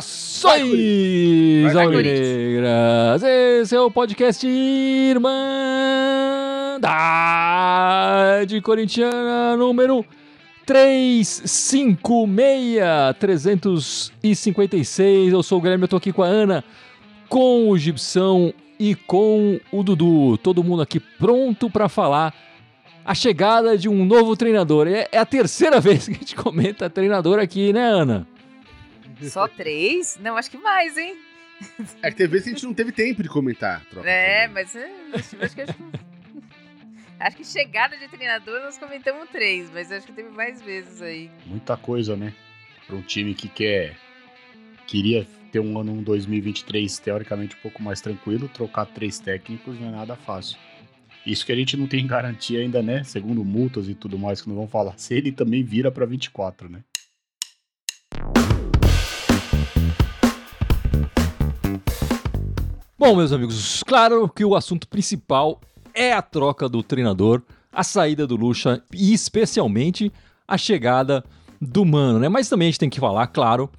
Saudações, Alvinegras! Esse é o podcast Irmandade Corintiana número 356, 356. Eu sou o Guilherme, eu tô aqui com a Ana, com o Gibson e com o Dudu. Todo mundo aqui pronto para falar a chegada de um novo treinador. É, é a terceira vez que a gente comenta treinador aqui, né, Ana? Só três? Não, acho que mais, hein? É que teve vezes que a gente não teve tempo de comentar. Troca é, mas é, acho, acho, que, acho, que, acho que chegada de treinador nós comentamos três, mas acho que teve mais vezes aí. Muita coisa, né? Para um time que quer queria ter um ano um 2023 teoricamente um pouco mais tranquilo, trocar três técnicos não é nada fácil. Isso que a gente não tem garantia ainda, né? Segundo multas e tudo mais que não vão falar, se ele também vira para 24, né? Bom, meus amigos, claro que o assunto principal é a troca do treinador, a saída do Lucha e especialmente a chegada do Mano, né? Mas também a gente tem que falar, claro,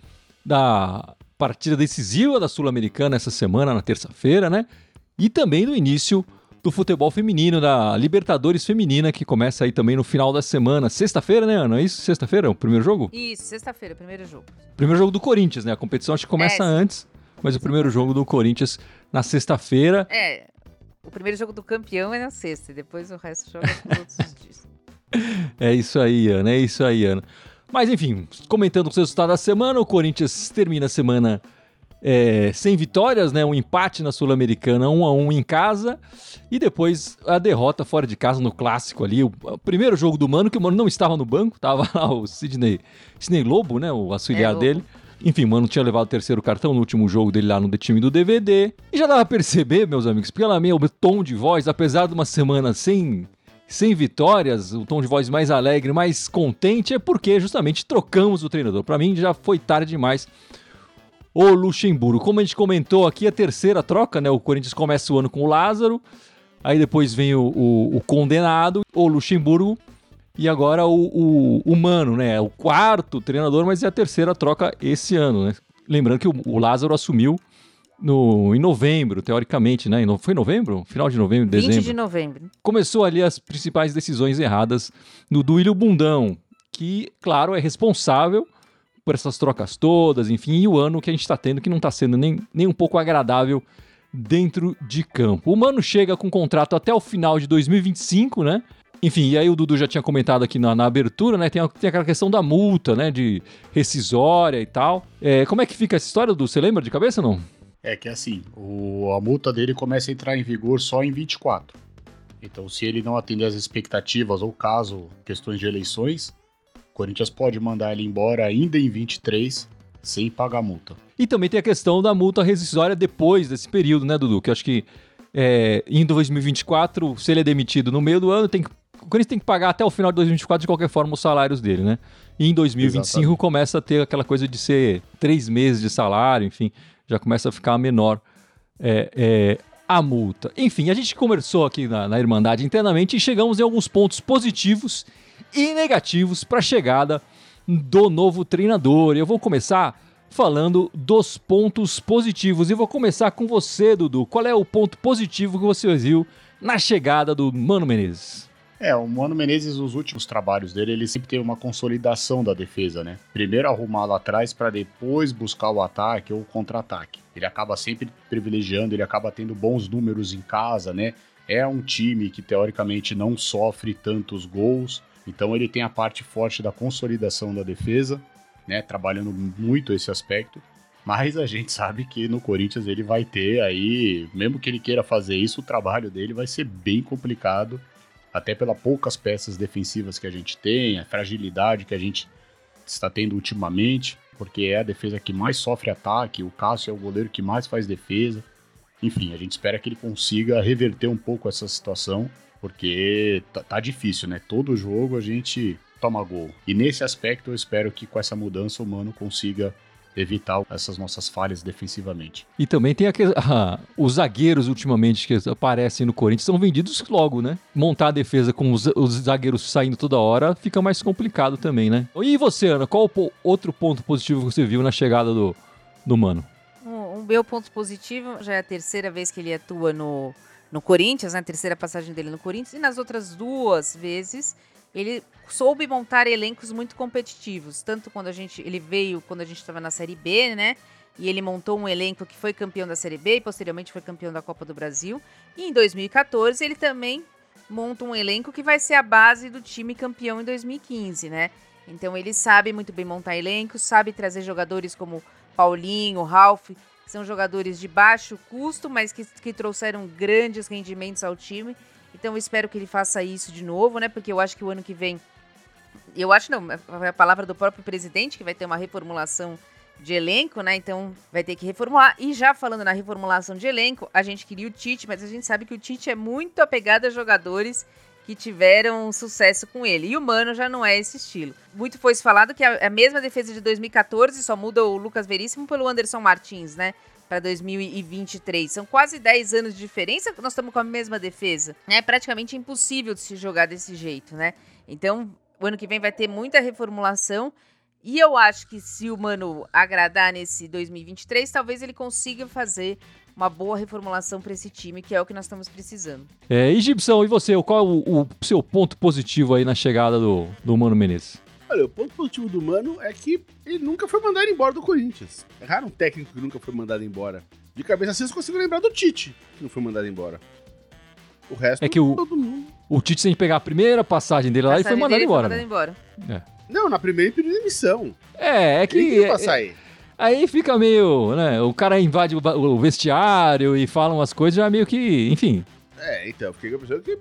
da partida decisiva da Sul-Americana essa semana, na terça-feira, né? E também do início do futebol feminino, da Libertadores Feminina, que começa aí também no final da semana. Sexta-feira, né, Ana? É isso? Sexta-feira? O primeiro jogo? Isso, sexta-feira, primeiro jogo. Primeiro jogo do Corinthians, né? A competição acho que começa é, antes, mas o primeiro jogo do Corinthians na sexta-feira. É, o primeiro jogo do campeão é na sexta, e depois o resto joga todos os dias. É isso aí, Ana, é isso aí, Ana. Mas enfim, comentando os resultados da semana, o Corinthians termina a semana é, sem vitórias, né? Um empate na Sul-Americana, um a um em casa. E depois a derrota fora de casa no clássico ali. O, o, primeiro jogo do Mano, que o Mano não estava no banco, estava lá o Sidney, Sidney Lobo, né? O auxiliar é, dele. Enfim, mano, tinha levado o terceiro cartão no último jogo dele lá no time do DVD. E já dava pra perceber, meus amigos, pela minha tom de voz, apesar de uma semana sem sem vitórias, o tom de voz mais alegre, mais contente, é porque justamente trocamos o treinador. Para mim já foi tarde demais. O Luxemburgo, como a gente comentou aqui, a terceira troca, né? O Corinthians começa o ano com o Lázaro, aí depois vem o, o, o condenado, o Luxemburgo, e agora o, o, o Mano, né? O quarto treinador, mas é a terceira troca esse ano, né? Lembrando que o, o Lázaro assumiu no, em novembro, teoricamente, né? Foi em novembro? Final de novembro, dezembro. 20 de novembro. Começou ali as principais decisões erradas no Duílio Bundão, que, claro, é responsável por essas trocas todas, enfim, e o ano que a gente está tendo que não está sendo nem, nem um pouco agradável dentro de campo. O Mano chega com contrato até o final de 2025, né? Enfim, e aí o Dudu já tinha comentado aqui na, na abertura, né? Tem, tem, aquela questão da multa, né? De rescisória e tal. É, como é que fica essa história, Dudu? Você lembra de cabeça ou não? É que assim, o, a multa dele começa a entrar em vigor só em 24. Então, se ele não atender as expectativas ou caso questões de eleições, o Corinthians pode mandar ele embora ainda em 23 sem pagar multa. E também tem a questão da multa rescisória depois desse período, né, Dudu? Que eu acho que é, em 2024, se ele é demitido no meio do ano, tem que o Corinthians tem que pagar até o final de 2024 de qualquer forma os salários dele, né? E em 2025 Exatamente. começa a ter aquela coisa de ser três meses de salário, enfim, já começa a ficar menor é, é, a multa. Enfim, a gente conversou aqui na, na Irmandade internamente e chegamos em alguns pontos positivos e negativos para a chegada do novo treinador. Eu vou começar falando dos pontos positivos e vou começar com você, Dudu. Qual é o ponto positivo que você viu na chegada do Mano Menezes? É, o Mano Menezes, os últimos trabalhos dele, ele sempre teve uma consolidação da defesa, né? Primeiro arrumar lá atrás para depois buscar o ataque ou o contra-ataque. Ele acaba sempre privilegiando, ele acaba tendo bons números em casa, né? É um time que teoricamente não sofre tantos gols, então ele tem a parte forte da consolidação da defesa, né? Trabalhando muito esse aspecto. Mas a gente sabe que no Corinthians ele vai ter aí, mesmo que ele queira fazer isso, o trabalho dele vai ser bem complicado até pelas poucas peças defensivas que a gente tem, a fragilidade que a gente está tendo ultimamente, porque é a defesa que mais sofre ataque, o Cássio é o goleiro que mais faz defesa. Enfim, a gente espera que ele consiga reverter um pouco essa situação, porque tá, tá difícil, né? Todo jogo a gente toma gol. E nesse aspecto eu espero que com essa mudança o Mano consiga evitar essas nossas falhas defensivamente. E também tem aqueles, ah, os zagueiros ultimamente que aparecem no Corinthians são vendidos logo, né? Montar a defesa com os, os zagueiros saindo toda hora fica mais complicado também, né? E você, Ana, qual o outro ponto positivo que você viu na chegada do, do Mano? Um, um meu ponto positivo já é a terceira vez que ele atua no, no Corinthians, né? A terceira passagem dele no Corinthians. E nas outras duas vezes ele soube montar elencos muito competitivos, tanto quando a gente ele veio quando a gente estava na Série B, né? E ele montou um elenco que foi campeão da Série B e posteriormente foi campeão da Copa do Brasil. E em 2014 ele também monta um elenco que vai ser a base do time campeão em 2015, né? Então ele sabe muito bem montar elencos, sabe trazer jogadores como Paulinho, Ralph, que são jogadores de baixo custo, mas que, que trouxeram grandes rendimentos ao time então eu espero que ele faça isso de novo, né? Porque eu acho que o ano que vem. Eu acho não, é a palavra do próprio presidente, que vai ter uma reformulação de elenco, né? Então vai ter que reformular. E já falando na reformulação de elenco, a gente queria o Tite, mas a gente sabe que o Tite é muito apegado a jogadores que tiveram sucesso com ele. E o Mano já não é esse estilo. Muito foi falado que a, a mesma defesa de 2014 só muda o Lucas Veríssimo pelo Anderson Martins, né? Para 2023. São quase 10 anos de diferença, nós estamos com a mesma defesa. É praticamente impossível de se jogar desse jeito, né? Então, o ano que vem vai ter muita reformulação. E eu acho que se o Mano agradar nesse 2023, talvez ele consiga fazer uma boa reformulação para esse time, que é o que nós estamos precisando. É, e Gibson, e você? Qual é o, o seu ponto positivo aí na chegada do, do Mano Menezes? Olha, o ponto positivo do Mano é que ele nunca foi mandado embora do Corinthians. É raro um técnico que nunca foi mandado embora. De cabeça assim, eu consigo lembrar do Tite, que não foi mandado embora. O resto, é que o, todo mundo. O Tite tem que pegar a primeira passagem dele lá passagem e foi mandado embora. Foi mandado embora. É. Não, na primeira ele pediu demissão. É, é que. Ele é, sair. Aí fica meio, né? O cara invade o, o vestiário e fala umas coisas já meio que, enfim. É, então, fiquei com a pessoa que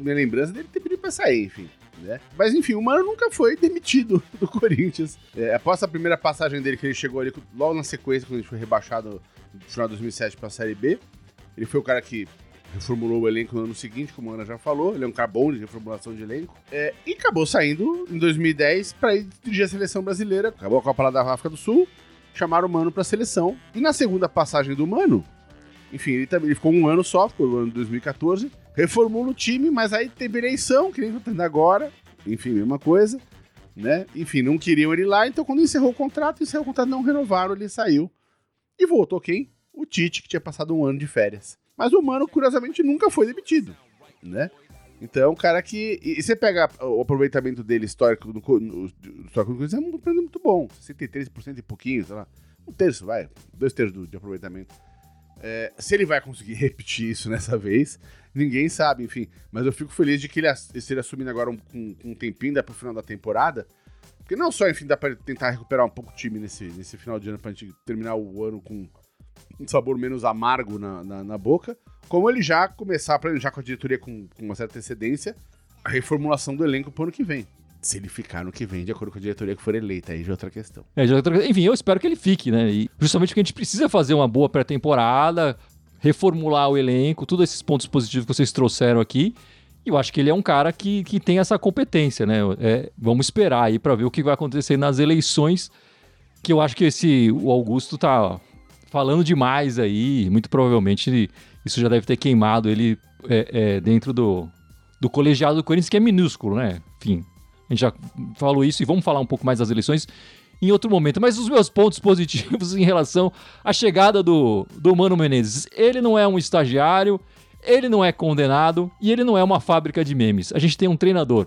minha lembrança dele ter pedido pra sair, enfim né? Mas enfim, o Mano nunca foi demitido do Corinthians. É, após a primeira passagem dele, que ele chegou ali logo na sequência, quando ele foi rebaixado no final de 2007 para a Série B, ele foi o cara que reformulou o elenco no ano seguinte, como a Ana já falou. Ele é um cara bom de reformulação de elenco. É, e acabou saindo em 2010 para ir dirigir a seleção brasileira. Acabou a Copa da África do Sul. Chamaram o Mano para a seleção. E na segunda passagem do Mano, enfim, ele, também, ele ficou um ano só, ficou no ano de 2014 reformula o time, mas aí teve eleição, que nem tá tendo agora. Enfim, mesma coisa. Né? Enfim, não queriam ele lá, então quando encerrou o contrato, encerrou o contrato, não renovaram, ele saiu. E voltou quem? O Tite, que tinha passado um ano de férias. Mas o Mano, curiosamente, nunca foi demitido, né? Então, um cara que. E você pega o aproveitamento dele histórico no, no, histórico do Corinthians, é um muito bom. 63% e pouquinho, sei lá. Um terço, vai. Dois terços do, de aproveitamento. É, se ele vai conseguir repetir isso nessa vez, ninguém sabe, enfim. Mas eu fico feliz de que ele esteja assumindo agora um, um, um tempinho, dá pro final da temporada. Porque não só, enfim, dá pra tentar recuperar um pouco o time nesse, nesse final de ano pra gente terminar o ano com um sabor menos amargo na, na, na boca, como ele já começar a planejar com a diretoria com, com uma certa antecedência a reformulação do elenco pro ano que vem se ele ficar no que vem, de acordo com a diretoria que for eleita, aí já é outra questão. É, já é outra... Enfim, eu espero que ele fique, né? E justamente porque a gente precisa fazer uma boa pré-temporada, reformular o elenco, todos esses pontos positivos que vocês trouxeram aqui. E eu acho que ele é um cara que, que tem essa competência, né? É, vamos esperar aí para ver o que vai acontecer nas eleições, que eu acho que esse o Augusto tá falando demais aí, muito provavelmente isso já deve ter queimado ele é, é, dentro do, do colegiado do Corinthians, que é minúsculo, né? Enfim, gente já falou isso e vamos falar um pouco mais das eleições em outro momento. Mas os meus pontos positivos em relação à chegada do, do Mano Menezes. Ele não é um estagiário, ele não é condenado e ele não é uma fábrica de memes. A gente tem um treinador.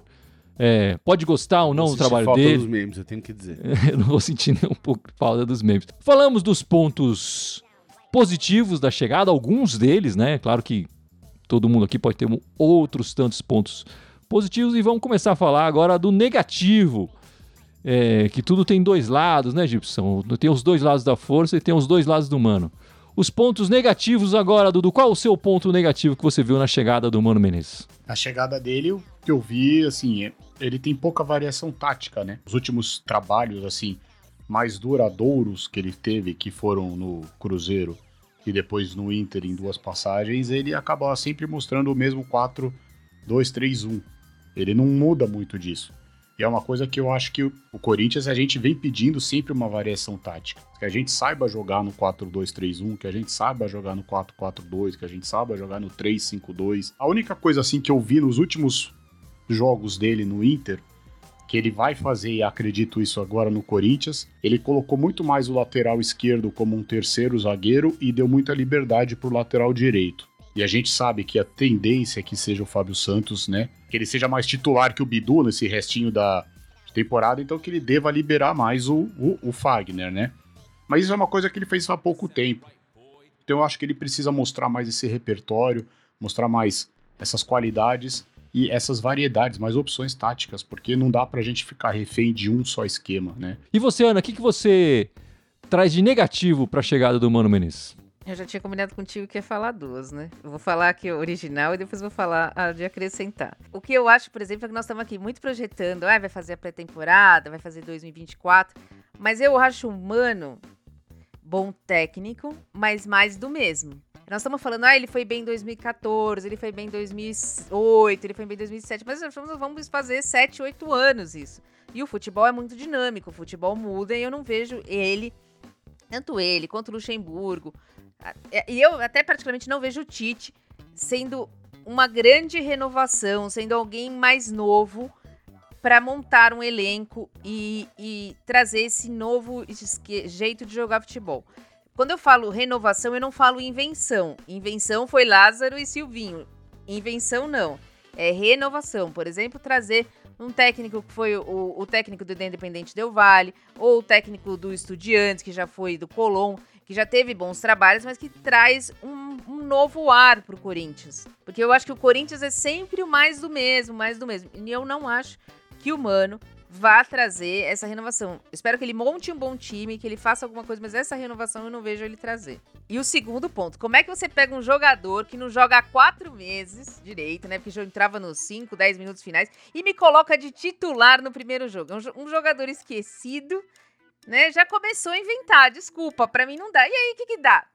É, pode gostar ou não do trabalho falta dele. dos memes, eu tenho que dizer. eu não vou sentir nem um pouco falta dos memes. Falamos dos pontos positivos da chegada, alguns deles, né? Claro que todo mundo aqui pode ter outros tantos pontos positivos e vamos começar a falar agora do negativo. É, que tudo tem dois lados, né, Gibson? Tem os dois lados da força e tem os dois lados do humano. Os pontos negativos agora, Dudu. Qual o seu ponto negativo que você viu na chegada do Mano Menezes? A chegada dele, o que eu vi, assim, é, ele tem pouca variação tática, né? Os últimos trabalhos, assim, mais duradouros que ele teve, que foram no Cruzeiro e depois no Inter em duas passagens, ele acaba sempre mostrando o mesmo 4-2-3-1. Ele não muda muito disso. E é uma coisa que eu acho que o Corinthians, a gente vem pedindo sempre uma variação tática. Que a gente saiba jogar no 4-2-3-1, que a gente saiba jogar no 4-4-2, que a gente saiba jogar no 3-5-2. A única coisa assim que eu vi nos últimos jogos dele no Inter, que ele vai fazer, e acredito isso agora no Corinthians, ele colocou muito mais o lateral esquerdo como um terceiro zagueiro e deu muita liberdade pro lateral direito. E a gente sabe que a tendência é que seja o Fábio Santos, né? Que ele seja mais titular que o Bidu nesse restinho da temporada, então que ele deva liberar mais o, o, o Fagner, né? Mas isso é uma coisa que ele fez há pouco tempo. Então eu acho que ele precisa mostrar mais esse repertório, mostrar mais essas qualidades e essas variedades, mais opções táticas, porque não dá pra gente ficar refém de um só esquema, né? E você, Ana, o que, que você traz de negativo para a chegada do Mano Menezes? Eu já tinha combinado contigo que ia falar duas, né? Eu vou falar aqui o original e depois vou falar a de acrescentar. O que eu acho, por exemplo, é que nós estamos aqui muito projetando, ah, vai fazer a pré-temporada, vai fazer 2024, mas eu acho humano bom técnico, mas mais do mesmo. Nós estamos falando, ah, ele foi bem em 2014, ele foi bem em 2008, ele foi bem em 2007, mas nós vamos fazer 7, 8 anos isso. E o futebol é muito dinâmico, o futebol muda e eu não vejo ele, tanto ele quanto o Luxemburgo, e eu até praticamente não vejo o Tite sendo uma grande renovação, sendo alguém mais novo para montar um elenco e, e, trazer esse novo jeito de jogar futebol. Quando eu falo renovação, eu não falo invenção. Invenção foi Lázaro e Silvinho. Invenção não. É renovação. Por exemplo, trazer um técnico que foi o, o técnico do Independente Del Vale, ou o técnico do Estudiantes, que já foi do Colón que já teve bons trabalhos, mas que traz um, um novo ar pro Corinthians. Porque eu acho que o Corinthians é sempre o mais do mesmo, mais do mesmo. E eu não acho que o Mano vá trazer essa renovação. Espero que ele monte um bom time, que ele faça alguma coisa, mas essa renovação eu não vejo ele trazer. E o segundo ponto, como é que você pega um jogador que não joga há quatro meses direito, né? Porque já entrava nos 5, 10 minutos finais, e me coloca de titular no primeiro jogo? Um jogador esquecido né? Já começou a inventar, desculpa, para mim não dá. E aí, o que que dá?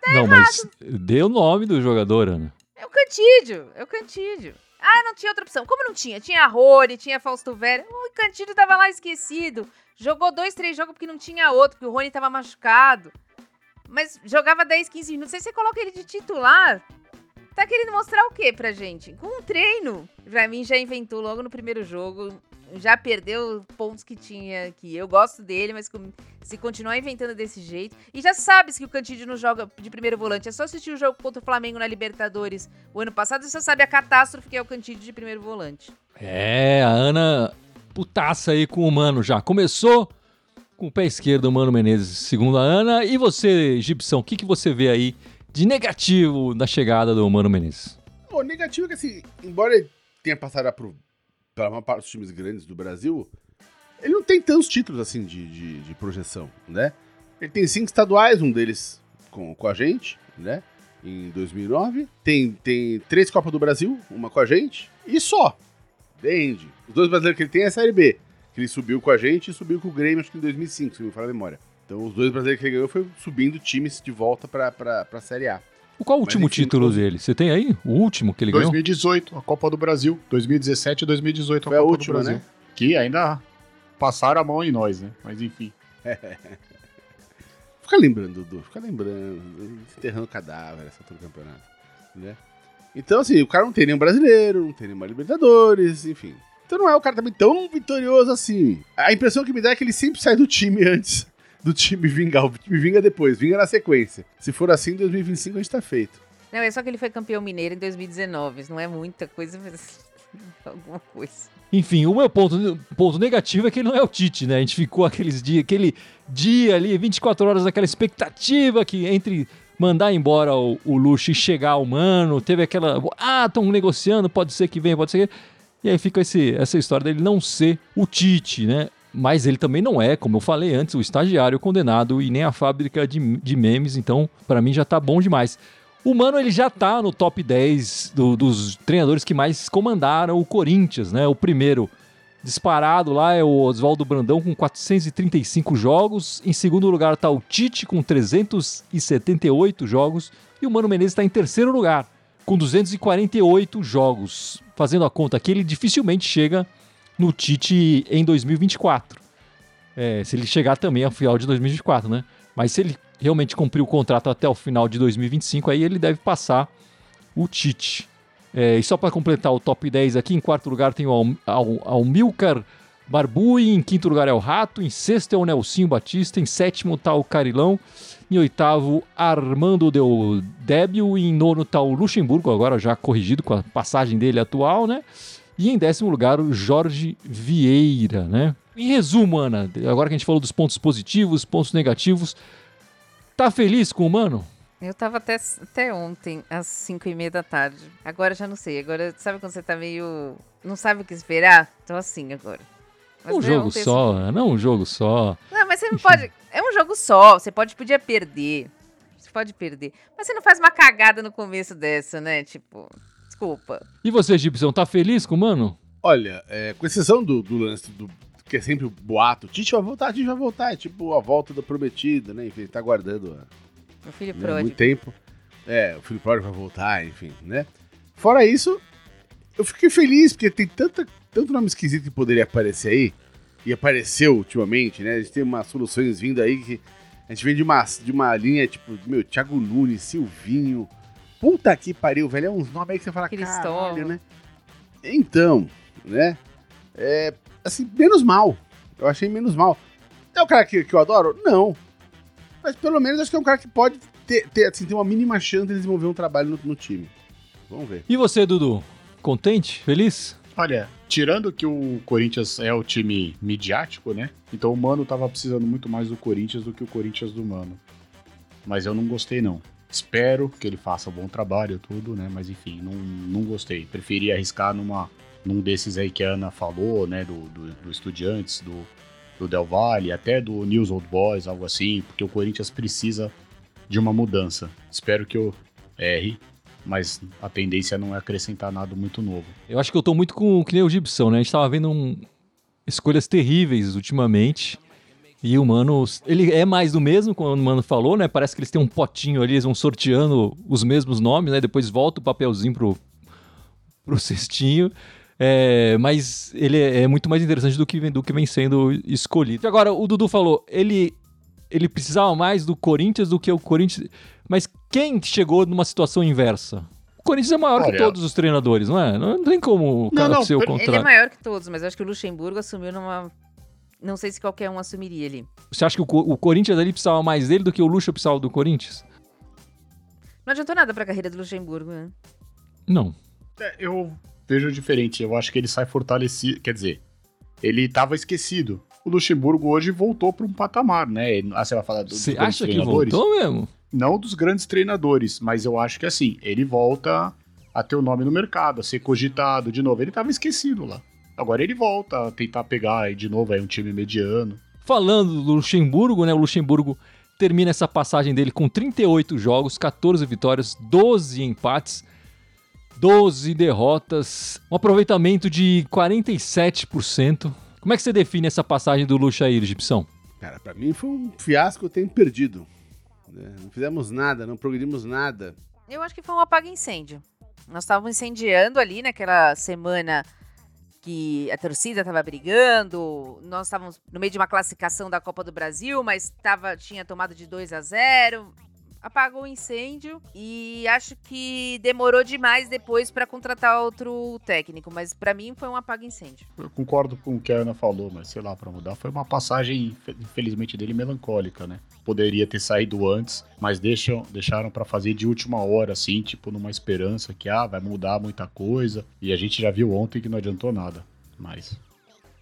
Tá não, errado. mas dê o nome do jogador, Ana. É o Cantídio, é o Cantídio. Ah, não tinha outra opção. Como não tinha? Tinha Rory, tinha Fausto Vera. O Cantídio tava lá esquecido. Jogou dois, três jogos porque não tinha outro, porque o Rony tava machucado. Mas jogava 10, 15 minutos. Aí você coloca ele de titular. Tá querendo mostrar o quê pra gente? Com um treino. Pra mim já inventou logo no primeiro jogo já perdeu pontos que tinha aqui. Eu gosto dele, mas se continuar inventando desse jeito. E já sabe que o Cantídio não joga de primeiro volante. É só assistir o jogo contra o Flamengo na Libertadores o ano passado e você sabe a catástrofe que é o Cantídio de primeiro volante. É, a Ana putaça aí com o Mano já. Começou com o pé esquerdo, o Mano Menezes, segundo a Ana. E você, Gibson, o que, que você vê aí de negativo na chegada do Mano Menezes? O negativo é que, assim, embora ele tenha passado a pela maior parte dos times grandes do Brasil, ele não tem tantos títulos assim de, de, de projeção, né? Ele tem cinco estaduais, um deles com, com a gente, né? Em 2009. Tem, tem três Copas do Brasil, uma com a gente, e só. Dende. Os dois brasileiros que ele tem é a Série B, que ele subiu com a gente e subiu com o Grêmio, acho que em 2005, se não me falar a memória. Então, os dois brasileiros que ele ganhou foi subindo times de volta para a Série A. Qual o último enfim, título dele? Você tem aí? O último que ele 2018, ganhou? 2018, a Copa do Brasil. 2017 e 2018, a Foi Copa a última, do Brasil. Né? Que ainda passaram a mão em nós, né? Mas enfim. Fica lembrando, Dudu. Fica lembrando. Enterrando cadáver essa altura do campeonato. Né? Então, assim, o cara não tem nenhum brasileiro, não tem nenhuma Libertadores, enfim. Então não é o cara também tão vitorioso assim. A impressão que me dá é que ele sempre sai do time antes do time vingar. O time vinga depois, vinga na sequência. Se for assim, em 2025 a gente tá feito. Não, é só que ele foi campeão mineiro em 2019. Não é muita coisa, mas alguma coisa. Enfim, o meu ponto, ponto negativo é que ele não é o Tite, né? A gente ficou aqueles dias, aquele dia ali, 24 horas daquela expectativa que entre mandar embora o, o Luxo e chegar o Mano, teve aquela, ah, estão negociando, pode ser que venha, pode ser que... E aí fica esse, essa história dele não ser o Tite, né? Mas ele também não é, como eu falei antes, o estagiário condenado e nem a fábrica de, de memes, então para mim já tá bom demais. O Mano ele já tá no top 10 do, dos treinadores que mais comandaram o Corinthians, né? O primeiro disparado lá é o Oswaldo Brandão com 435 jogos. Em segundo lugar tá o Tite com 378 jogos. E o Mano Menezes está em terceiro lugar com 248 jogos. Fazendo a conta aqui, ele dificilmente chega no Tite em 2024. É, se ele chegar também ao final de 2024, né? Mas se ele realmente cumprir o contrato até o final de 2025, aí ele deve passar o Tite. É, e só para completar o top 10 aqui, em quarto lugar tem o Al Al Almilcar Barbui, em quinto lugar é o Rato, em sexto é o Nelsinho Batista, em sétimo tá o Carilão, em oitavo Armando Del Débio, em nono tá o Luxemburgo, agora já corrigido com a passagem dele atual, né? E em décimo lugar o Jorge Vieira, né? Em resumo, Ana, agora que a gente falou dos pontos positivos, pontos negativos, tá feliz com o Mano? Eu tava até, até ontem, às 5 e meia da tarde. Agora já não sei. Agora, sabe quando você tá meio. Não sabe o que esperar? Tô assim agora. Mas um não, jogo só, Ana, não um jogo só. Não, mas você não pode. É um jogo só. Você pode podia perder. Você pode perder. Mas você não faz uma cagada no começo dessa, né? Tipo, desculpa. E você, Gibson, tá feliz com o Mano? Olha, é, com exceção do, do lance do. Que é sempre o boato, Tite vai voltar, Tite vai voltar. É tipo a volta da prometida, né? Enfim, ele tá aguardando há Meu filho né, pródigo. muito tempo. É, o filho pródigo vai voltar, enfim, né? Fora isso, eu fiquei feliz porque tem tanta, tanto nome esquisito que poderia aparecer aí. E apareceu ultimamente, né? A gente tem umas soluções vindo aí que a gente vem de uma, de uma linha tipo, meu, Thiago Nunes, Silvinho. Puta que pariu, velho. É uns nomes aí que você fala, Cristóvão. caralho, né? Então, né? É, assim, menos mal. Eu achei menos mal. É o cara que, que eu adoro? Não. Mas pelo menos acho que é um cara que pode ter, ter, assim, ter uma mínima chance de desenvolver um trabalho no, no time. Vamos ver. E você, Dudu? Contente? Feliz? Olha, tirando que o Corinthians é o time midiático, né? Então o Mano tava precisando muito mais do Corinthians do que o Corinthians do Mano. Mas eu não gostei, não. Espero que ele faça um bom trabalho, tudo, né? Mas enfim, não, não gostei. Preferi arriscar numa, num desses aí que a Ana falou, né? Do, do, do Estudiantes, do, do Del Valle, até do News Old Boys, algo assim, porque o Corinthians precisa de uma mudança. Espero que eu erre, mas a tendência não é acrescentar nada muito novo. Eu acho que eu tô muito com que nem o Gibson, né? A gente tava vendo um- escolhas terríveis ultimamente. E o Mano, ele é mais do mesmo, como o Mano falou, né? Parece que eles têm um potinho ali, eles vão sorteando os mesmos nomes, né? Depois volta o papelzinho pro, pro cestinho. É, mas ele é, é muito mais interessante do que, do que vem sendo escolhido. E agora, o Dudu falou, ele, ele precisava mais do Corinthians do que o Corinthians. Mas quem chegou numa situação inversa? O Corinthians é maior que Olha- todos os treinadores, não é? Não tem como o Não, cara não, ser o ele é Ele é contrário. maior que todos, mas eu acho que o Luxemburgo assumiu numa. Não sei se qualquer um assumiria ali. Você acha que o, o Corinthians ali precisava mais dele do que o Lucha precisava do Corinthians? Não adiantou nada pra carreira do Luxemburgo, né? Não. É, eu vejo diferente. Eu acho que ele sai fortalecido. Quer dizer, ele estava esquecido. O Luxemburgo hoje voltou para um patamar, né? Ele- Ah, você vai falar do, dos Você grandes acha que treinadores? voltou mesmo? Não dos grandes treinadores, mas eu acho que assim, ele volta a ter o nome no mercado, a ser cogitado de novo. Ele estava esquecido lá. Agora ele volta a tentar pegar aí de novo aí um time mediano. Falando do Luxemburgo, né? O Luxemburgo termina essa passagem dele com 38 jogos, 14 vitórias, 12 empates, 12 derrotas, um aproveitamento de 47%. Como é que você define essa passagem do Lucha aí, Gipsão? Cara, pra mim foi um fiasco eu tenho perdido. né? Não fizemos nada, não progredimos nada. Eu acho que foi um apaga-incêndio. Nós estávamos incendiando ali naquela semana que a torcida estava brigando. Nós estávamos no meio de uma classificação da Copa do Brasil, mas tava, tinha tomado de 2 a 0 Apagou o incêndio e acho que demorou demais depois para contratar outro técnico. Mas para mim foi um apaga-incêndio. Eu concordo com o que a Ana falou, mas sei lá, pra mudar. Foi uma passagem, infe- infelizmente, dele melancólica, né? Poderia ter saído antes, mas deixam, deixaram pra fazer de última hora, assim, tipo, numa esperança que, ah, vai mudar muita coisa. E a gente já viu ontem que não adiantou nada. Mas,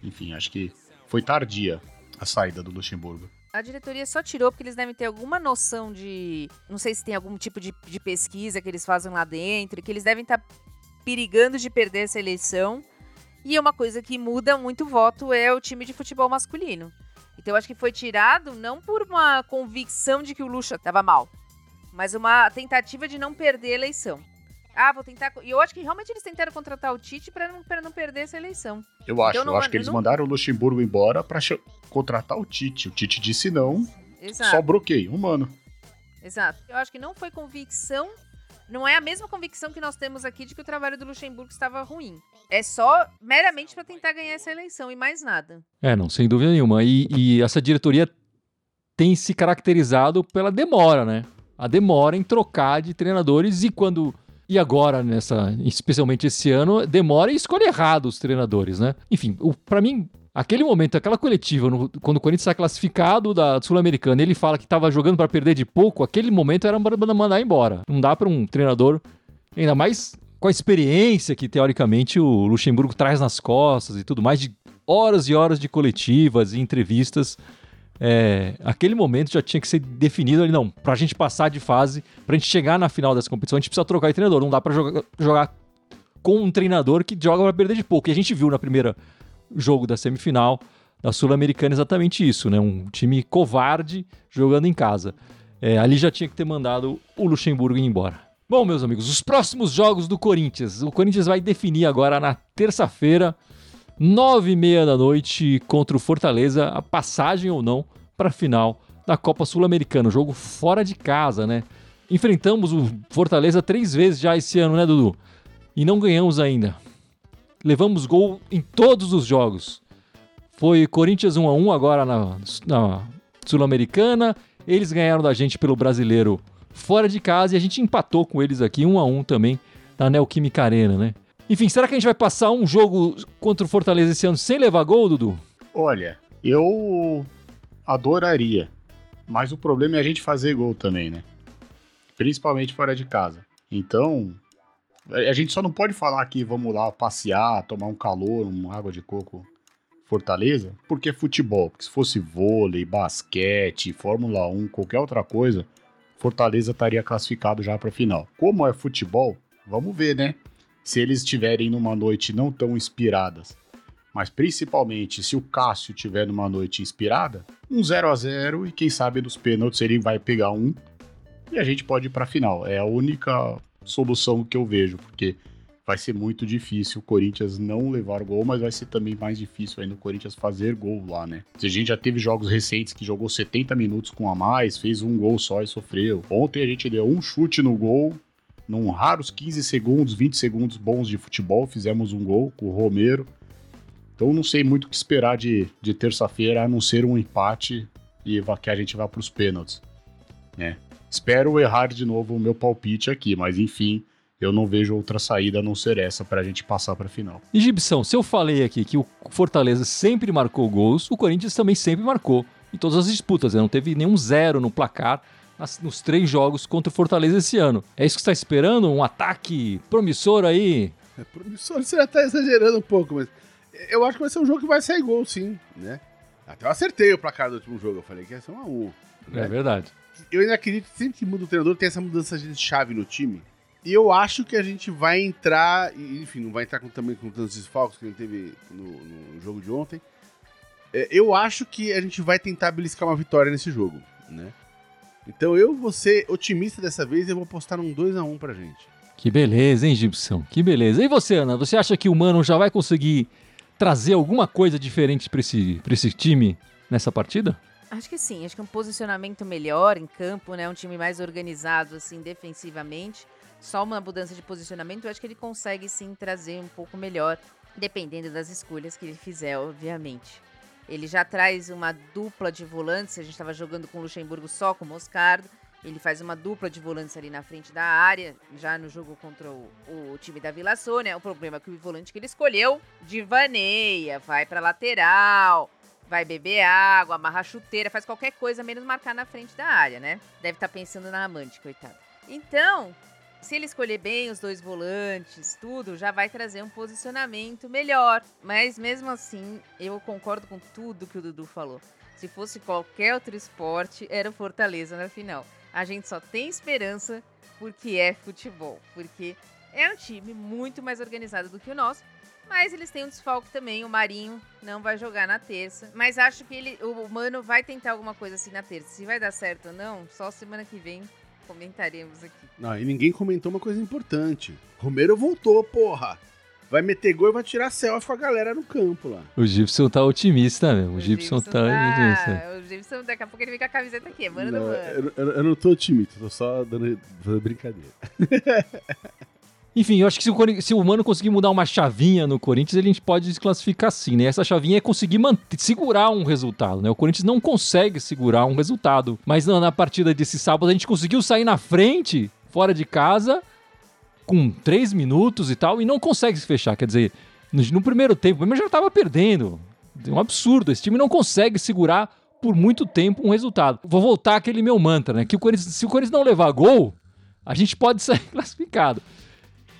enfim, acho que foi tardia a saída do Luxemburgo. A diretoria só tirou porque eles devem ter alguma noção de. Não sei se tem algum tipo de, de pesquisa que eles fazem lá dentro, que eles devem estar perigando de perder essa eleição. E é uma coisa que muda muito o voto é o time de futebol masculino. Então eu acho que foi tirado não por uma convicção de que o Lucha estava mal, mas uma tentativa de não perder a eleição. Ah, vou tentar. E eu acho que realmente eles tentaram contratar o Tite para não, pra não perder essa eleição. Eu acho, não eu acho que eles não- mandaram o Luxemburgo embora pra ch- contratar o Tite. O Tite disse não, Exato. só bloqueio, humano. Exato. Eu acho que não foi convicção não é a mesma convicção que nós temos aqui de que o trabalho do Luxemburgo estava ruim. É só meramente para tentar ganhar essa eleição e mais nada. É, não, sem dúvida nenhuma. E, e essa diretoria tem se caracterizado pela demora, né? A demora em trocar de treinadores e quando e agora nessa, especialmente esse ano, demora e escolhe errado os treinadores, né? Enfim, para mim Aquele momento, aquela coletiva, no, quando o Corinthians está classificado da Sul-Americana, ele fala que estava jogando para perder de pouco, aquele momento era mandar embora. Não dá para um treinador, ainda mais com a experiência que teoricamente o Luxemburgo traz nas costas e tudo mais, de horas e horas de coletivas e entrevistas. É, aquele momento já tinha que ser definido ali, não, para a gente passar de fase, para a gente chegar na final dessa competição, a gente precisa trocar de treinador, não dá para jogar, com um treinador que joga para perder de pouco. E a gente viu na primeira jogo da semifinal da Sul-Americana exatamente isso, né? Um time covarde jogando em casa. É, ali já tinha que ter mandado o Luxemburgo ir embora. Bom, meus amigos, os próximos jogos do Corinthians. O Corinthians vai definir agora na terça-feira, nove e meia da noite, contra o Fortaleza, a passagem ou não para a final da Copa Sul-Americana. Jogo fora de casa, né? Enfrentamos o Fortaleza três vezes já esse ano, né, Dudu? E não ganhamos ainda levamos gol em todos os jogos. Foi Corinthians 1 a 1 agora na, na Sul-Americana. Eles ganharam da gente pelo brasileiro fora de casa e a gente empatou com eles aqui 1 a 1 também na Neoquímica Arena, né? Enfim, será que a gente vai passar um jogo contra o Fortaleza esse ano sem levar gol, Dudu? Olha, eu adoraria. Mas o problema é a gente fazer gol também, né? Principalmente fora de casa. Então, a gente só não pode falar que vamos lá passear, tomar um calor, uma água de coco Fortaleza, porque é futebol. Porque se fosse vôlei, basquete, Fórmula 1, qualquer outra coisa, Fortaleza estaria classificado já para a final. Como é futebol, vamos ver, né? Se eles estiverem numa noite não tão inspiradas, mas principalmente se o Cássio tiver numa noite inspirada, um 0 a 0 e quem sabe nos pênaltis ele vai pegar um e a gente pode ir para a final. É a única solução que eu vejo, porque vai ser muito difícil o Corinthians não levar gol, mas vai ser também mais difícil ainda o Corinthians fazer gol lá, né? A gente já teve jogos recentes que jogou 70 minutos com a mais, fez um gol só e sofreu. Ontem a gente deu um chute no gol, num raros 15 segundos, 20 segundos bons de futebol, fizemos um gol com o Romero. Então não sei muito o que esperar de, de terça-feira, a não ser um empate e que a gente vá para os pênaltis, né? Espero errar de novo o meu palpite aqui, mas enfim, eu não vejo outra saída a não ser essa para a gente passar para a final. E Gibson, se eu falei aqui que o Fortaleza sempre marcou gols, o Corinthians também sempre marcou em todas as disputas, né? não teve nenhum zero no placar nos três jogos contra o Fortaleza esse ano. É isso que você está esperando? Um ataque promissor aí? É promissor, você já está exagerando um pouco, mas eu acho que vai ser um jogo que vai sair gol, sim, né? Até eu acertei o placar do último jogo, eu falei que ia ser um a um. Né? É verdade eu ainda acredito que sempre que muda o treinador tem essa mudança de chave no time. E eu acho que a gente vai entrar, enfim, não vai entrar com, também com tantos desfalques que a gente teve no, no jogo de ontem. É, eu acho que a gente vai tentar beliscar uma vitória nesse jogo, né? Então eu vou ser otimista dessa vez e eu vou apostar num 2x1 um pra gente. Que beleza, hein, Gibson? Que beleza. E você, Ana? Você acha que o Mano já vai conseguir trazer alguma coisa diferente para esse, pra esse time nessa partida? Acho que sim, acho que um posicionamento melhor em campo, né? Um time mais organizado, assim, defensivamente. Só uma mudança de posicionamento, eu acho que ele consegue sim trazer um pouco melhor, dependendo das escolhas que ele fizer, obviamente. Ele já traz uma dupla de volantes, a gente estava jogando com o Luxemburgo só com o Moscardo. Ele faz uma dupla de volantes ali na frente da área, já no jogo contra o, o time da Vila Sônia. O problema é que o volante que ele escolheu divaneia, vai para lateral, vai beber água, amarrar chuteira, faz qualquer coisa menos marcar na frente da área, né? Deve estar tá pensando na amante, coitado. Então, se ele escolher bem os dois volantes, tudo, já vai trazer um posicionamento melhor. Mas mesmo assim, eu concordo com tudo que o Dudu falou. Se fosse qualquer outro esporte, era o Fortaleza na final. A gente só tem esperança porque é futebol, porque é um time muito mais organizado do que o nosso mas eles têm um desfalque também. O Marinho não vai jogar na terça. Mas acho que ele, o Mano vai tentar alguma coisa assim na terça. Se vai dar certo ou não, só semana que vem comentaremos aqui. Não, e ninguém comentou uma coisa importante. Romero voltou, porra. Vai meter gol e vai tirar selfie com a galera no campo lá. O Gibson tá otimista mesmo. O, o Gibson, Gibson tá, tá... O Jameson, daqui a pouco ele vem com a camiseta aqui, mano Não, do mano. eu, eu- eu não tô tímido, tô só dando, dando brincadeira. Enfim, eu acho que se o, se o Mano conseguir mudar uma chavinha no Corinthians, a gente pode desclassificar sim, né? Essa chavinha é conseguir manter, segurar um resultado, né? O Corinthians não consegue segurar um resultado. Mas na, na partida desse sábado a gente conseguiu sair na frente, fora de casa, com três minutos e tal, e não consegue se fechar. Quer dizer, no, no primeiro tempo, mas já tava perdendo. É um absurdo. Esse time não consegue segurar por muito tempo um resultado. Vou voltar àquele meu mantra, né? Que o Corinthians, se o Corinthians não levar gol, a gente pode sair classificado.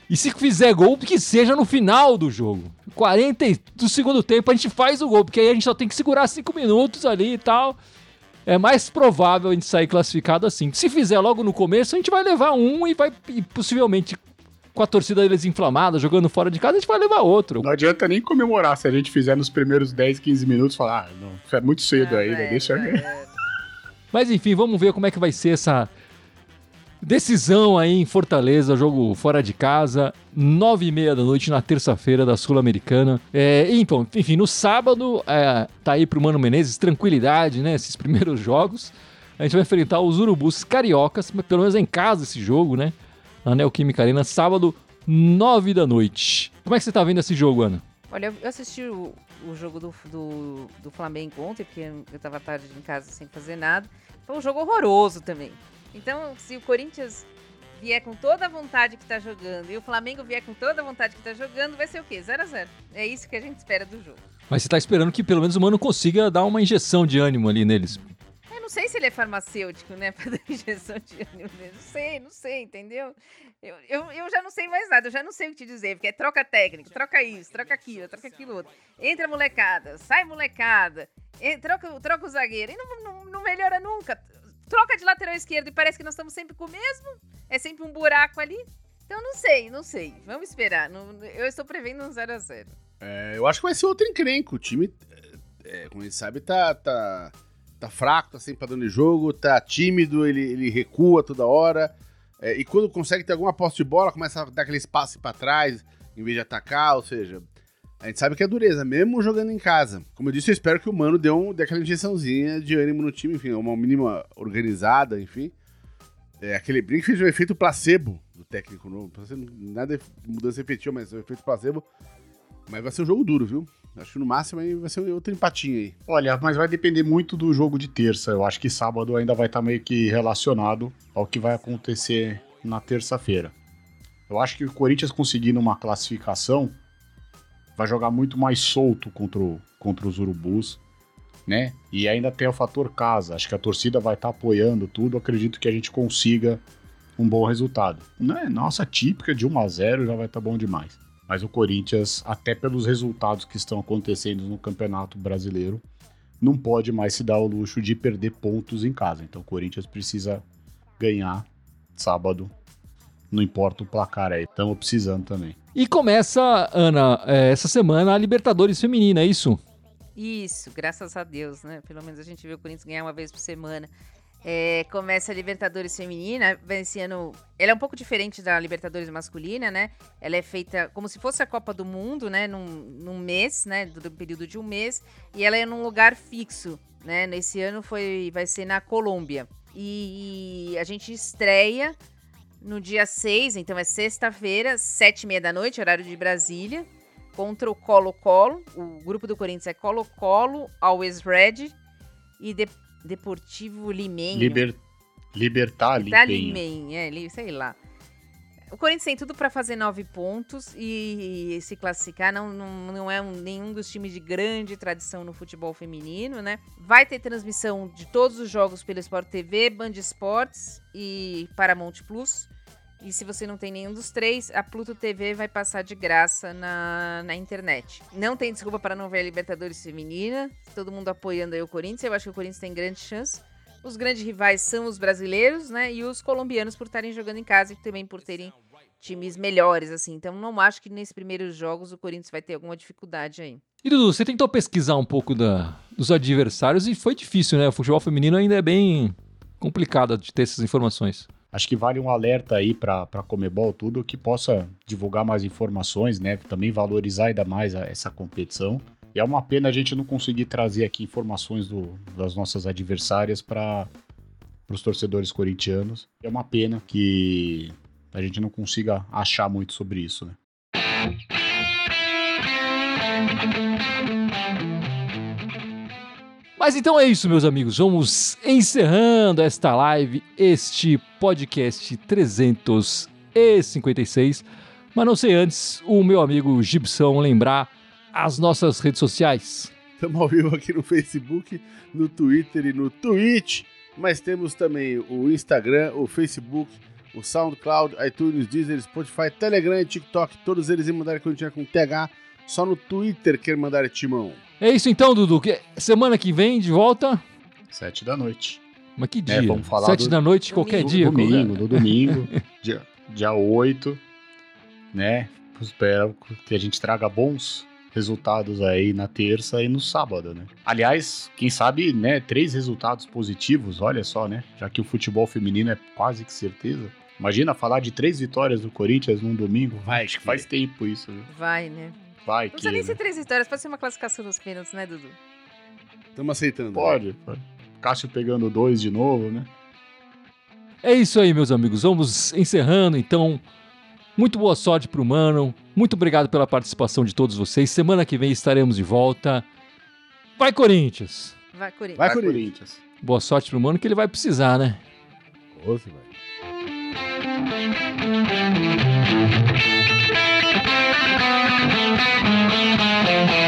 E se fizer gol, que seja no final do jogo. 40 e- do segundo tempo a gente faz o gol, porque aí a gente só tem que segurar 5 minutos ali e tal. É mais provável a gente sair classificado assim. Se fizer logo no começo, a gente vai levar um e vai e possivelmente com a torcida deles inflamada, jogando fora de casa, a gente vai levar outro. Não adianta nem comemorar se a gente fizer nos primeiros 10, 15 minutos falar, ah, não, é muito cedo Ah, ainda, velho, deixa velho. Mas enfim, vamos ver como é que vai ser essa decisão aí em Fortaleza, jogo fora de casa, nove e meia da noite na terça-feira da Sul-Americana. É, então, enfim, no sábado é, tá aí pro Mano Menezes tranquilidade, né? Esses primeiros jogos. A gente vai enfrentar os Urubus Cariocas, pelo menos é em casa esse jogo, né? Na Neoquímica Arena, sábado, nove da noite. Como é que você tá vendo esse jogo, Ana? Olha, eu assisti o, o jogo do, do, do Flamengo ontem, porque eu tava tarde em casa sem fazer nada. Foi um jogo horroroso também. Então, se o Corinthians vier com toda a vontade que tá jogando e o Flamengo vier com toda a vontade que tá jogando, vai ser o quê? 0 a 0 É isso que a gente espera do jogo. Mas você tá esperando que pelo menos o Mano consiga dar uma injeção de ânimo ali neles. Eu não sei se ele é farmacêutico, né? Pra dar injeção de ânimo nele. Não sei, não sei, entendeu? Eu, eu, eu já não sei mais nada, eu já não sei o que te dizer, porque é troca técnico, troca isso, troca aquilo, troca aquilo outro. Entra molecada, sai molecada, troca, troca o zagueiro, e não, não, não melhora nunca. Troca de lateral esquerdo e parece que nós estamos sempre com o mesmo, é sempre um buraco ali. Então não sei, não sei. Vamos esperar. Não- eu estou prevendo um 0x0. É, eu acho que vai ser outro encrenco. O time, é, é, como a gente sabe, tá, tá, tá fraco, tá sem padrão de jogo, tá tímido, ele, ele recua toda hora. É, e quando consegue ter alguma posse de bola, começa a dar aquele espaço para trás, em vez de atacar, ou seja, a gente sabe que é dureza, mesmo jogando em casa. Como eu disse, eu espero que o Mano dê, um, dê aquela injeçãozinha de ânimo no time, enfim, uma mínima organizada, enfim. É, aquele brinco fez o efeito placebo do técnico novo. Nada de mudança efetiva, mas o efeito placebo. Mas vai ser um jogo duro, viu? Acho que no máximo aí vai ser outro empatinho aí. Olha, mas vai depender muito do jogo de terça. Eu acho que sábado ainda vai estar meio que relacionado ao que vai acontecer na terça-feira. Eu acho que o Corinthians conseguindo uma classificação vai jogar muito mais solto contra, o- contra os Urubus, né? E ainda tem o fator casa. Acho que a torcida vai estar apoiando tudo. Acredito que a gente consiga um bom resultado. Não é nossa típica de 1 a 0 já vai estar bom demais. Mas o Corinthians, até pelos resultados que estão acontecendo no Campeonato Brasileiro, não pode mais se dar o luxo de perder pontos em casa. Então o Corinthians precisa ganhar sábado. Não importa o placar aí, estamos precisando também. E começa, Ana, é, essa semana a Libertadores Feminina, é isso? Isso, graças a Deus, né? Pelo menos a gente vê o Corinthians ganhar uma vez por semana. É, começa a Libertadores Feminina. Esse ano. Ela é um pouco diferente da Libertadores masculina, né? Ela é feita como se fosse a Copa do Mundo, né? Num, num mês, né? Do período de um mês. E ela é num lugar fixo, né? Nesse ano foi, vai ser na Colômbia. E a gente estreia no dia 6, então é sexta-feira, sete e meia da noite, horário de Brasília contra o Colo-Colo. O grupo do Corinthians é Colo-Colo, Always Red e De- Deportivo Limenho. Liber... Libertar, Limenho. Limenho, é, sei lá. O Corinthians tem tudo para fazer nove pontos e, se classificar. Não, não, não é um- nenhum dos times de grande tradição no futebol feminino, né? Vai ter transmissão de todos os jogos pelo Sport TV, Band Esportes e Paramount Plus. E se você não tem nenhum dos três, a Pluto TV vai passar de graça na, na internet. Não tem desculpa para não ver a Libertadores Feminina. Todo mundo apoiando aí o Corinthians. Eu acho que o Corinthians tem grande chance. Os grandes rivais são os brasileiros, né? E os colombianos por estarem jogando em casa e também por terem times melhores, assim. Então não acho que nesses primeiros jogos o Corinthians vai ter alguma dificuldade aí. E Dudu, você tentou pesquisar um pouco da- dos adversários e foi difícil, né? O futebol feminino ainda é bem complicado de ter essas informações. Acho que vale um alerta aí para a Comebol, tudo que possa divulgar mais informações, né? Também valorizar ainda mais a- essa competição. E é uma pena a gente não conseguir trazer aqui informações do, das nossas adversárias para os torcedores corintianos. É uma pena que a gente não consiga achar muito sobre isso, né? Mas então é isso, meus amigos. Vamos encerrando esta live, este podcast 356. Mas não sei antes, o meu amigo Gibson lembrar as nossas redes sociais. Estamos ao vivo aqui no Facebook, no Twitter e no Twitch. Mas temos também o Instagram, o Facebook, o SoundCloud, iTunes, Deezer, Spotify, Telegram e TikTok. Todos eles em mandar continha com TH. Só no Twitter quer mandar timão. É isso então, Dudu. Que- Semana que vem, de volta. Sete da noite. Mas que É, dia? vamos falar Sete do- da noite, Domingo. qualquer Do dia. domingo, do domingo, dia, dia 8, né? Espero que a gente traga bons resultados aí na terça e no sábado, né? Aliás, quem sabe, né, três resultados positivos, olha só, né? Já que o futebol feminino é quase que certeza. Imagina falar de três vitórias do Corinthians num domingo. Vai Acho que que- faz tempo isso, viu? Vai, né? Vai Não precisa nem né? ser três vitórias, pode ser uma classificação nos pênaltis, né, Dudu? Estamos aceitando. Pode, pode. Cássio pegando dois de novo, né? É isso aí, meus amigos. Vamos encerrando, então. Muito boa sorte pro Mano. Muito obrigado pela participação de todos vocês. Semana que vem estaremos de volta. Vai, Corinthians! Vai, Corinthians. Vai, Corinthians. Boa sorte pro Mano, que ele vai precisar, né? Ô, Thank you.